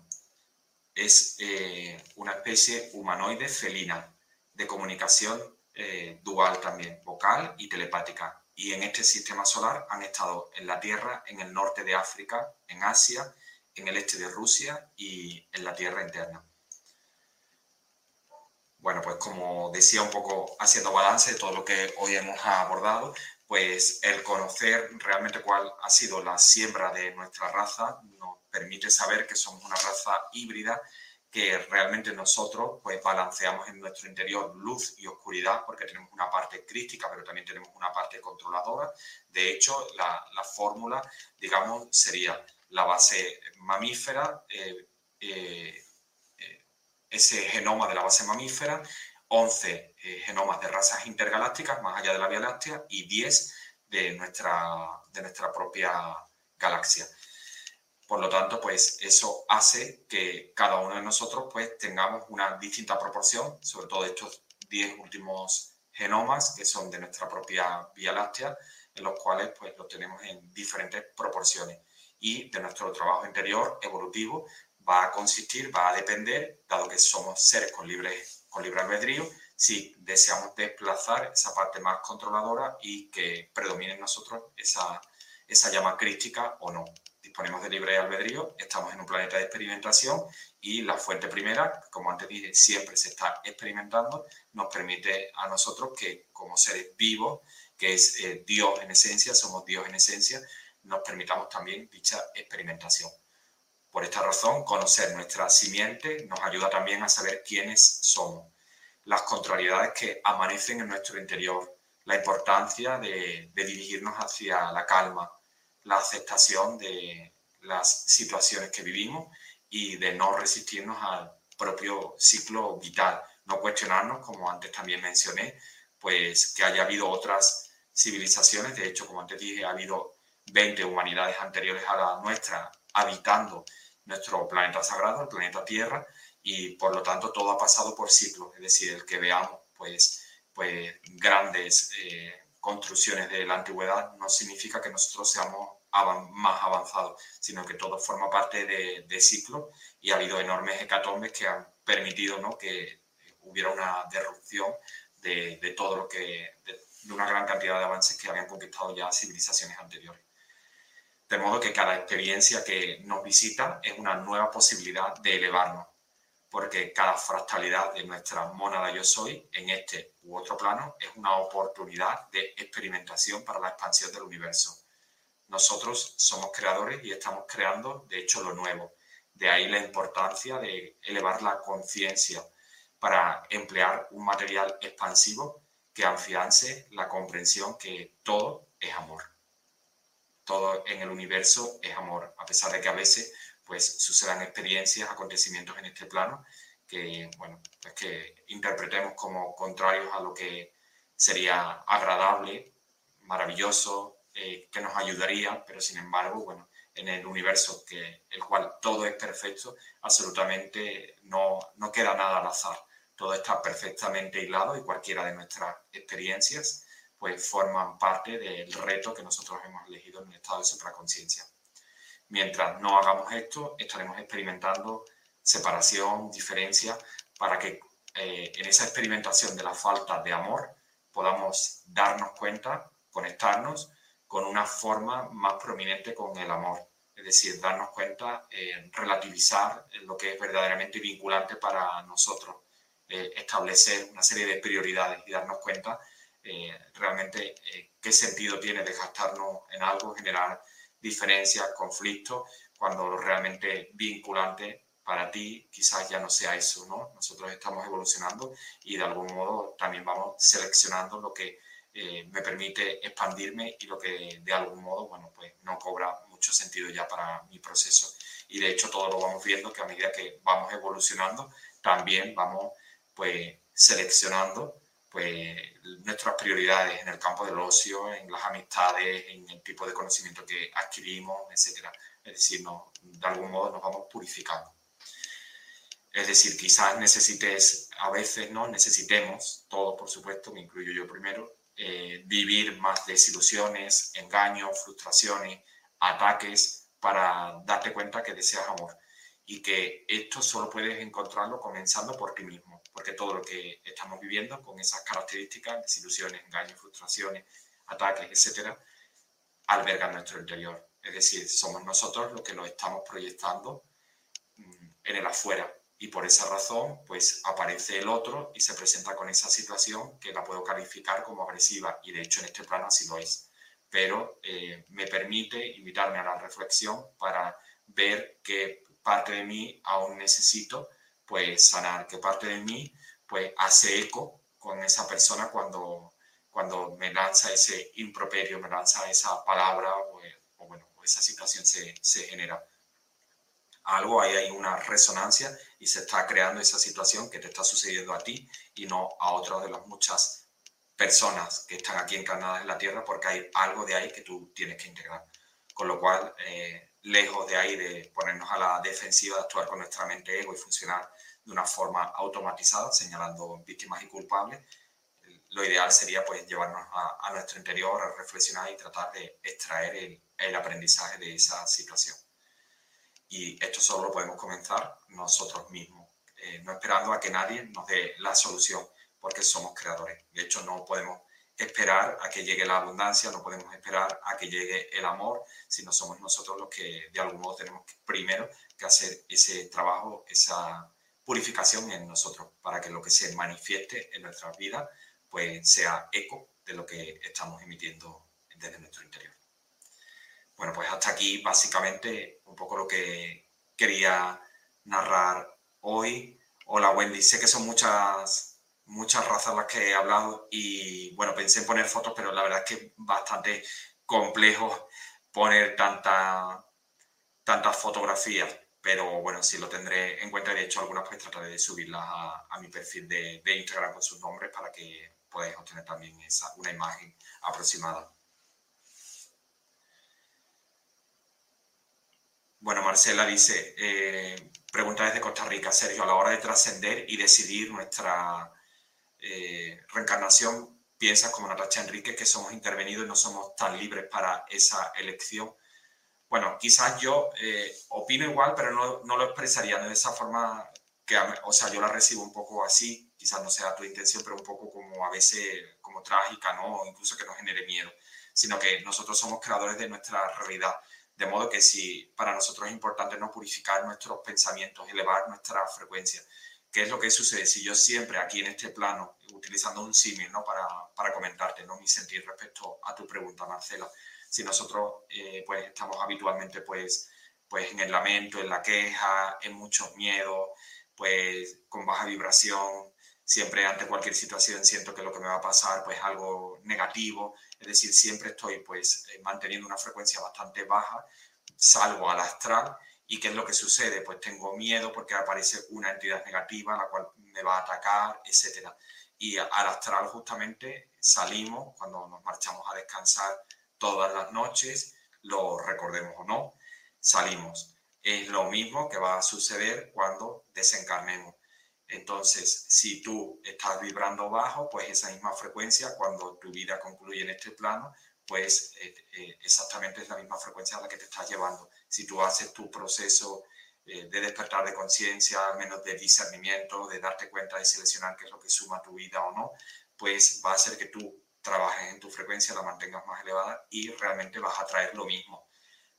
Es eh, una especie humanoide felina de comunicación eh, dual también, vocal y telepática. Y en este sistema solar han estado en la Tierra, en el norte de África, en Asia en el este de Rusia y en la Tierra interna. Bueno, pues como decía un poco haciendo balance de todo lo que hoy hemos abordado, pues el conocer realmente cuál ha sido la siembra de nuestra raza nos permite saber que somos una raza híbrida que realmente nosotros pues balanceamos en nuestro interior luz y oscuridad porque tenemos una parte crítica pero también tenemos una parte controladora. De hecho, la, la fórmula, digamos, sería la base mamífera, eh, eh, eh, ese genoma de la base mamífera, 11 genomas de razas intergalácticas más allá de la Vía Láctea y 10 de nuestra, de nuestra propia galaxia. Por lo tanto, pues eso hace que cada uno de nosotros pues tengamos una distinta proporción, sobre todo estos 10 últimos genomas que son de nuestra propia Vía Láctea, en los cuales pues los tenemos en diferentes proporciones y de nuestro trabajo interior evolutivo va a consistir, va a depender, dado que somos seres con libre, con libre albedrío, si deseamos desplazar esa parte más controladora y que predomine en nosotros esa, esa llama crítica o no. Disponemos de libre albedrío, estamos en un planeta de experimentación y la fuente primera, como antes dije, siempre se está experimentando, nos permite a nosotros que como seres vivos, que es eh, Dios en esencia, somos Dios en esencia, nos permitamos también dicha experimentación. Por esta razón, conocer nuestra simiente nos ayuda también a saber quiénes somos, las contrariedades que amanecen en nuestro interior, la importancia de, dirigirnos hacia la calma, la aceptación de las situaciones que vivimos y de no resistirnos al propio ciclo vital, no cuestionarnos, como antes también mencioné, pues que haya habido otras civilizaciones, de hecho, como antes dije, ha habido 20 humanidades anteriores a la nuestra habitando nuestro planeta sagrado, el planeta Tierra, y por lo tanto todo ha pasado por ciclos, es decir, el que veamos pues, pues grandes eh, construcciones de la antigüedad no significa que nosotros seamos más avanzados, sino que todo forma parte de, de ciclos y ha habido enormes hecatombes que han permitido ¿no? que hubiera una derrupción de, de todo lo que, de una gran cantidad de avances que habían conquistado ya civilizaciones anteriores. De modo que cada experiencia que nos visita es una nueva posibilidad de elevarnos, porque cada fractalidad de nuestra mónada yo soy en este u otro plano es una oportunidad de experimentación para la expansión del universo. Nosotros somos creadores y estamos creando, de hecho, lo nuevo. De ahí la importancia de elevar la conciencia para emplear un material expansivo que afiance la comprensión que todo es amor todo en el universo es amor, a pesar de que a veces pues sucedan experiencias, acontecimientos en este plano que, bueno, pues que interpretemos como contrarios a lo que sería agradable, maravilloso, eh, que nos ayudaría, pero sin embargo, bueno, en el universo que el cual todo es perfecto, absolutamente no, no queda nada al azar. Todo está perfectamente hilado y cualquiera de nuestras experiencias pues forman parte del reto que nosotros hemos elegido en el estado de supraconciencia. Mientras no hagamos esto, estaremos experimentando separación, diferencia, para que eh, en esa experimentación de la falta de amor podamos darnos cuenta, conectarnos con una forma más prominente con el amor. Es decir, darnos cuenta, eh, relativizar lo que es verdaderamente vinculante para nosotros, eh, establecer una serie de prioridades y darnos cuenta realmente qué sentido tiene desgastarnos en algo, generar diferencias, conflictos, cuando lo realmente vinculante para ti quizás ya no sea eso, ¿no? Nosotros estamos evolucionando y de algún modo también vamos seleccionando lo que eh, me permite expandirme y lo que de algún modo, bueno, pues no cobra mucho sentido ya para mi proceso. Y de hecho todo lo vamos viendo que a medida que vamos evolucionando, también vamos pues seleccionando pues nuestras prioridades en el campo del ocio, en las amistades, en el tipo de conocimiento que adquirimos, etcétera. Es decir, no, de algún modo nos vamos purificando. Es decir, quizás necesites, a veces no necesitemos, todo por supuesto, me incluyo yo primero, eh, vivir más desilusiones, engaños, frustraciones, ataques, para darte cuenta que deseas amor. Y que esto solo puedes encontrarlo comenzando por ti mismo, porque todo lo que estamos viviendo con esas características, desilusiones, engaños, frustraciones, ataques, etcétera, alberga nuestro interior. Es decir, somos nosotros los que lo estamos proyectando mm, en el afuera, y por esa razón pues aparece el otro y se presenta con esa situación que la puedo calificar como agresiva. Y de hecho en este plano así lo es. Pero eh, me permite invitarme a la reflexión para ver qué parte de mí aún necesito pues sanar qué parte de mí pues hace eco con esa persona cuando cuando me lanza ese improperio me lanza esa palabra o, o bueno esa situación se, se genera algo, ahí hay una resonancia y se está creando esa situación que te está sucediendo a ti y no a otras de las muchas personas que están aquí encarnadas en la Tierra porque hay algo de ahí que tú tienes que integrar. Con lo cual, eh, lejos de ahí de ponernos a la defensiva, de actuar con nuestra mente ego y funcionar de una forma automatizada, señalando víctimas y culpables, lo ideal sería pues llevarnos a, nuestro interior, a reflexionar y tratar de extraer el aprendizaje de esa situación. Y esto solo lo podemos comenzar nosotros mismos, eh, no esperando a que nadie nos dé la solución, porque somos creadores. De hecho, no podemos esperar a que llegue la abundancia, no podemos esperar a que llegue el amor, sino somos nosotros los que de algún modo tenemos primero que hacer ese trabajo, esa purificación en nosotros, para que lo que se manifieste en nuestras vidas pues sea eco de lo que estamos emitiendo desde nuestro interior. Bueno, pues hasta aquí básicamente un poco lo que quería narrar hoy. Hola Wendy, sé que son muchas, muchas razas las que he hablado y bueno, pensé en poner fotos, pero la verdad es que es bastante complejo poner tanta, tantas fotografías. Pero bueno, sí lo tendré en cuenta. De hecho, algunas pues trataré de subirlas a, mi perfil de, de, Instagram con sus nombres para que podáis obtener también esa, una imagen aproximada. Bueno, Marcela dice, eh, pregunta desde Costa Rica, Sergio, a la hora de trascender y decidir nuestra eh, reencarnación, ¿piensas como Natacha Enrique que somos intervenidos y no somos tan libres para esa elección? Bueno, quizás yo eh, opino igual, pero no, no, lo expresaría de esa forma que, o sea, yo la recibo un poco así, quizás no sea tu intención, pero un poco como a veces como trágica, ¿no? O incluso que nos genere miedo, sino que nosotros somos creadores de nuestra realidad de modo que si para nosotros es importante no purificar nuestros pensamientos, elevar nuestra frecuencia. ¿Qué es lo que sucede si yo siempre aquí en este plano, utilizando un símil ¿no? para, para comentarte ¿no? mi sentir respecto a tu pregunta, Marcela? Si nosotros eh, pues estamos habitualmente pues, pues en el lamento, en la queja, en muchos miedos, pues con baja vibración, siempre ante cualquier situación siento que lo que me va a pasar pues algo negativo, es decir, siempre estoy pues eh, manteniendo una frecuencia bastante baja, salgo al astral y ¿qué es lo que sucede? Pues tengo miedo porque aparece una entidad negativa la cual me va a atacar, etc. Y al astral justamente salimos cuando nos marchamos a descansar todas las noches, lo recordemos o no, salimos. Es lo mismo que va a suceder cuando desencarnemos entonces, si tú estás vibrando bajo, pues esa misma frecuencia, cuando tu vida concluye en este plano, pues exactamente es la misma frecuencia a la que te estás llevando. Si tú haces tu proceso de despertar de conciencia, menos de discernimiento, de darte cuenta de seleccionar qué es lo que suma tu vida o no, pues va a hacer que tú trabajes en tu frecuencia, la mantengas más elevada y realmente vas a traer lo mismo.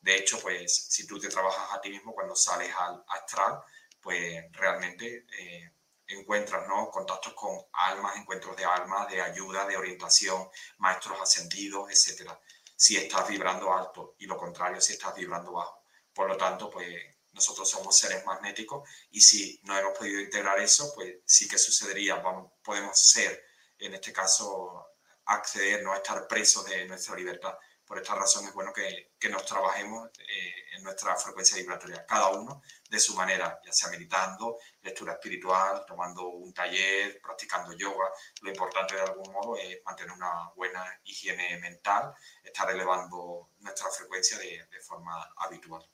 De hecho, pues si tú te trabajas a ti mismo cuando sales al astral, pues realmente eh, encuentras ¿no? contactos con almas, encuentros de almas, de ayuda, de orientación, maestros ascendidos, etc. Si estás vibrando alto y lo contrario si estás vibrando bajo. Por lo tanto, pues nosotros somos seres magnéticos y si no hemos podido integrar eso, pues sí que sucedería, Vamos, podemos ser, en este caso, acceder, no estar presos de nuestra libertad. Por esta razón es bueno que, que nos trabajemos eh, en nuestra frecuencia vibratoria, cada uno de su manera, ya sea meditando, lectura espiritual, tomando un taller, practicando yoga. Lo importante de algún modo es mantener una buena higiene mental, estar elevando nuestra frecuencia de, de forma habitual.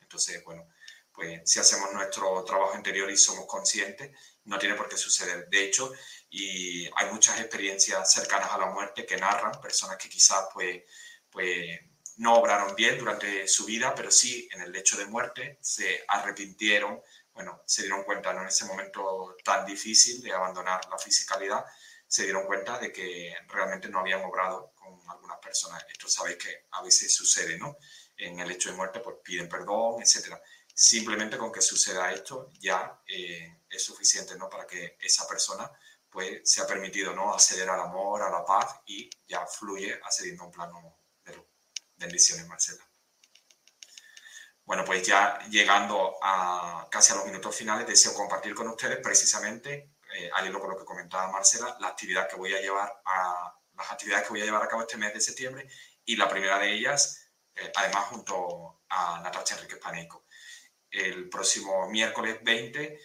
Entonces, bueno, pues si hacemos nuestro trabajo interior y somos conscientes, no tiene por qué suceder. De hecho, y hay muchas experiencias cercanas a la muerte que narran personas que quizás pues, pues no obraron bien durante su vida, pero sí en el lecho de muerte se arrepintieron, bueno, se dieron cuenta ¿no? en ese momento tan difícil de abandonar la fisicalidad, se dieron cuenta de que realmente no habían obrado con algunas personas. Esto sabéis que a veces sucede, ¿no? En el lecho de muerte pues piden perdón, etcétera. Simplemente con que suceda esto ya eh, es suficiente, ¿no? Para que esa persona pues se ha permitido ¿no? acceder al amor, a la paz y ya fluye accediendo a un plano. Bendiciones, Marcela. Bueno, pues ya llegando a casi a los minutos finales, deseo compartir con ustedes precisamente, eh, al hilo con lo que comentaba Marcela, la actividad que voy a llevar a, las actividades que voy a llevar a cabo este mes de septiembre y la primera de ellas, eh, además junto a Natacha Enrique Paneco. El próximo miércoles 20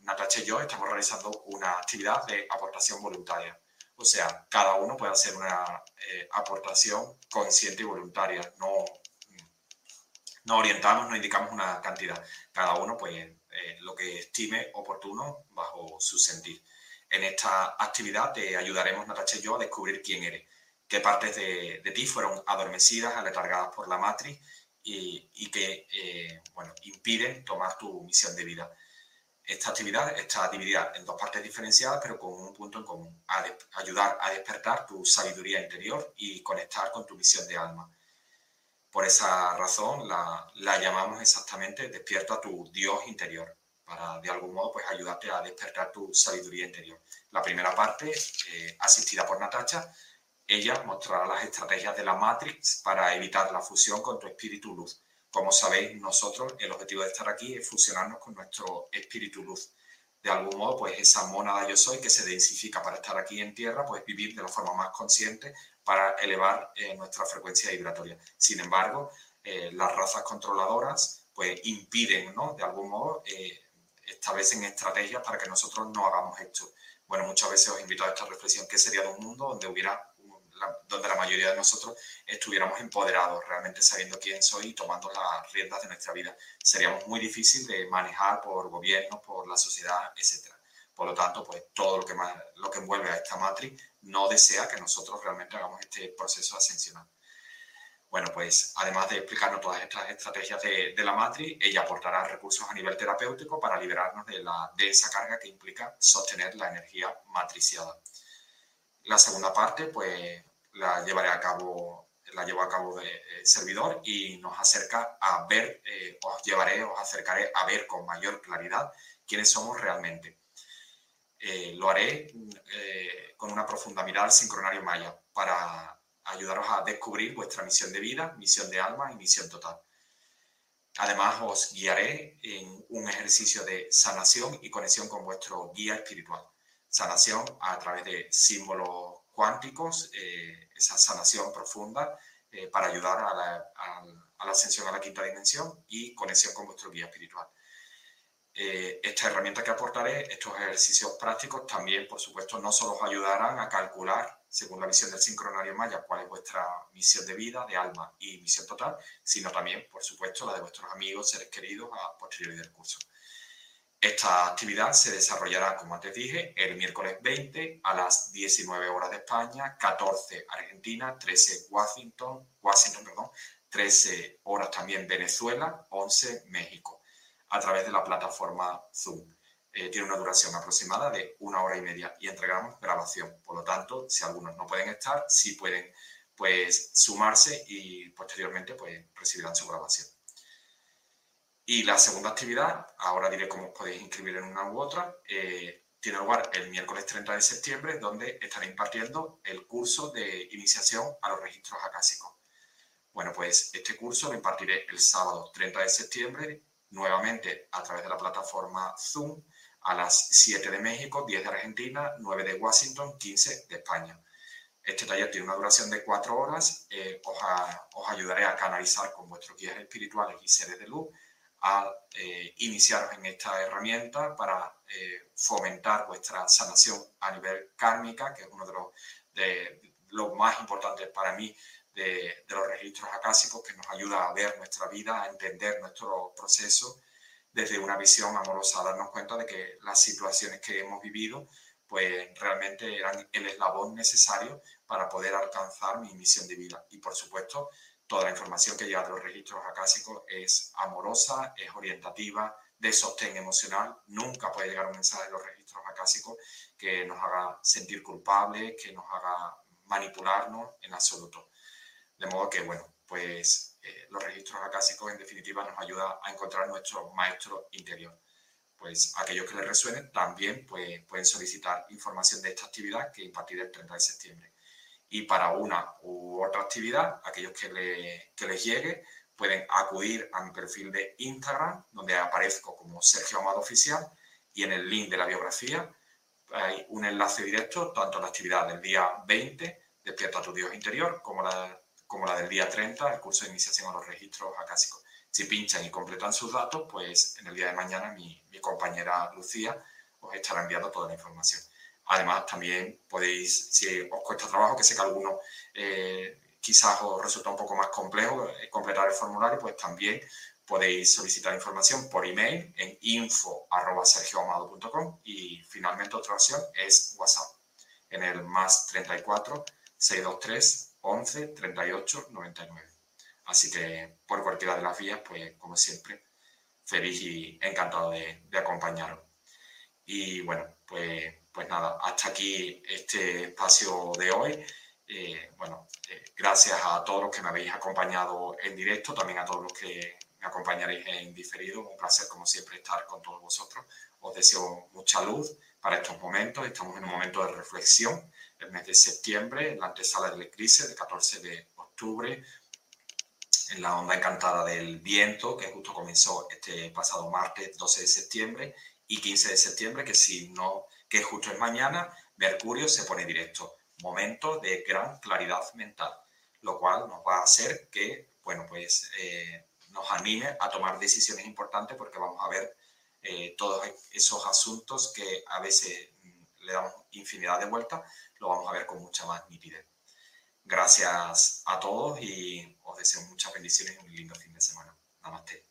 Natacha y yo estamos realizando una actividad de aportación voluntaria. O sea, cada uno puede hacer una eh, aportación consciente y voluntaria. No, no orientamos, no indicamos una cantidad. Cada uno, pues, eh, lo que estime oportuno bajo su sentir. En esta actividad te ayudaremos, Natacha y yo, a descubrir quién eres, qué partes de, de ti fueron adormecidas, aletargadas por la matriz y, y que, eh, bueno, impiden tomar tu misión de vida. Esta actividad está dividida en dos partes diferenciadas, pero con un punto en común, ayudar a despertar tu sabiduría interior y conectar con tu misión de alma. Por esa razón la, llamamos exactamente Despierta tu Dios interior, para de algún modo pues, ayudarte a despertar tu sabiduría interior. La primera parte, eh, asistida por Natacha, ella mostrará las estrategias de la Matrix para evitar la fusión con tu espíritu luz como sabéis, nosotros, el objetivo de estar aquí es fusionarnos con nuestro espíritu luz. De algún modo, pues esa mónada yo soy que se densifica para estar aquí en tierra, pues vivir de la forma más consciente para elevar eh, nuestra frecuencia vibratoria. Sin embargo, eh, las razas controladoras pues impiden, ¿no? De algún modo, eh, establecen estrategias para que nosotros no hagamos esto. Bueno, muchas veces os invito a esta reflexión, ¿qué sería de un mundo donde hubiera donde la mayoría de nosotros estuviéramos empoderados, realmente sabiendo quién soy y tomando las riendas de nuestra vida. Seríamos muy difícil de manejar por gobiernos, por la sociedad, etc. Por lo tanto, pues todo lo que, lo que envuelve a esta matriz no desea que nosotros realmente hagamos este proceso ascensional. Bueno, pues además de explicarnos todas estas estrategias de, la matriz, ella aportará recursos a nivel terapéutico para liberarnos de la densa carga que implica sostener la energía matriciada. La segunda parte, pues la llevaré a cabo, la llevo a cabo de, eh, servidor y nos acerca a ver, eh, os llevaré, os acercaré a ver con mayor claridad quiénes somos realmente. Eh, lo haré con una profunda mirada al sincronario maya para ayudaros a descubrir vuestra misión de vida, misión de alma y misión total. Además, os guiaré en un ejercicio de sanación y conexión con vuestro guía espiritual sanación a través de símbolos cuánticos, eh, esa sanación profunda eh, para ayudar a la, ascensión a la quinta dimensión y conexión con vuestro guía espiritual. Eh, esta herramienta que aportaré, estos ejercicios prácticos, también, por supuesto, no solo os ayudarán a calcular, según la visión del sincronario maya, cuál es vuestra misión de vida, de alma y misión total, sino también, por supuesto, la de vuestros amigos, seres queridos a posteriori del curso. Esta actividad se desarrollará, como antes dije, el miércoles 20 a las 19 horas de España, 14 Argentina, 13 Washington, Washington perdón, 13 horas también Venezuela, 11 México, a través de la plataforma Zoom. Eh, tiene una duración aproximada de una hora y media y entregamos grabación. Por lo tanto, si algunos no pueden estar, sí pueden pues, sumarse y posteriormente pues, recibirán su grabación. Y la segunda actividad, ahora diré cómo os podéis inscribir en una u otra, eh, tiene lugar el miércoles 30 de septiembre, donde estaré impartiendo el curso de iniciación a los registros acásicos. Bueno, pues este curso lo impartiré el sábado 30 de septiembre, nuevamente a través de la plataforma Zoom, a las 7 de México, 10 de Argentina, 9 de Washington, 15 de España. Este taller tiene una duración de 4 horas. Eh, os, ayudaré a canalizar con vuestros guías espirituales y seres de luz a eh, iniciaros en esta herramienta para eh, fomentar vuestra sanación a nivel kármica, que es uno de los, de, más importantes para mí de, los registros acásicos que nos ayuda a ver nuestra vida, a entender nuestro proceso desde una visión amorosa, a darnos cuenta de que las situaciones que hemos vivido pues realmente eran el eslabón necesario para poder alcanzar mi misión de vida. Y por supuesto, toda la información que llega de los registros acásicos es amorosa, es orientativa, de sostén emocional. Nunca puede llegar un mensaje de los registros acásicos que nos haga sentir culpables, que nos haga manipularnos en absoluto. De modo que, bueno, pues eh, los registros acásicos en definitiva nos ayuda a encontrar nuestro maestro interior. Pues aquellos que les resuenen también pues, pueden solicitar información de esta actividad que impartiré el 30 de septiembre. Y para una u otra actividad, aquellos que, le, que les llegue pueden acudir a mi perfil de Instagram, donde aparezco como Sergio Amado Oficial, y en el link de la biografía hay un enlace directo tanto a la actividad del día 20, Despierta tu Dios interior, como la como la del día 30, el curso de iniciación a los registros acásicos. Si pinchan y completan sus datos, pues en el día de mañana mi, compañera Lucía os estará enviando toda la información. Además, también podéis, si os cuesta trabajo, que sé que algunos eh, quizás os resulta un poco más complejo eh, completar el formulario, pues también podéis solicitar información por email en info.sergioamado.com y finalmente otra opción es WhatsApp en el más 34 623 11 38 99. Así que por cualquiera de las vías, pues como siempre, feliz y encantado de, acompañaros. Y bueno, pues, pues nada, hasta aquí este espacio de hoy. Eh, bueno, eh, gracias a todos los que me habéis acompañado en directo, también a todos los que me acompañaréis en diferido. Un placer, como siempre, estar con todos vosotros. Os deseo mucha luz para estos momentos. Estamos en un momento de reflexión el mes de septiembre, en la antesala del eclipse, del 14 de octubre, en la onda encantada del viento, que justo comenzó este pasado martes 12 de septiembre, y 15 de septiembre, que si no, que justo es mañana, Mercurio se pone directo. Momento de gran claridad mental, lo cual nos va a hacer que, bueno, pues eh, nos anime a tomar decisiones importantes porque vamos a ver eh, todos esos asuntos que a veces le damos infinidad de vueltas, lo vamos a ver con mucha más nitidez. Gracias a todos y os deseo muchas bendiciones y un lindo fin de semana. Namaste.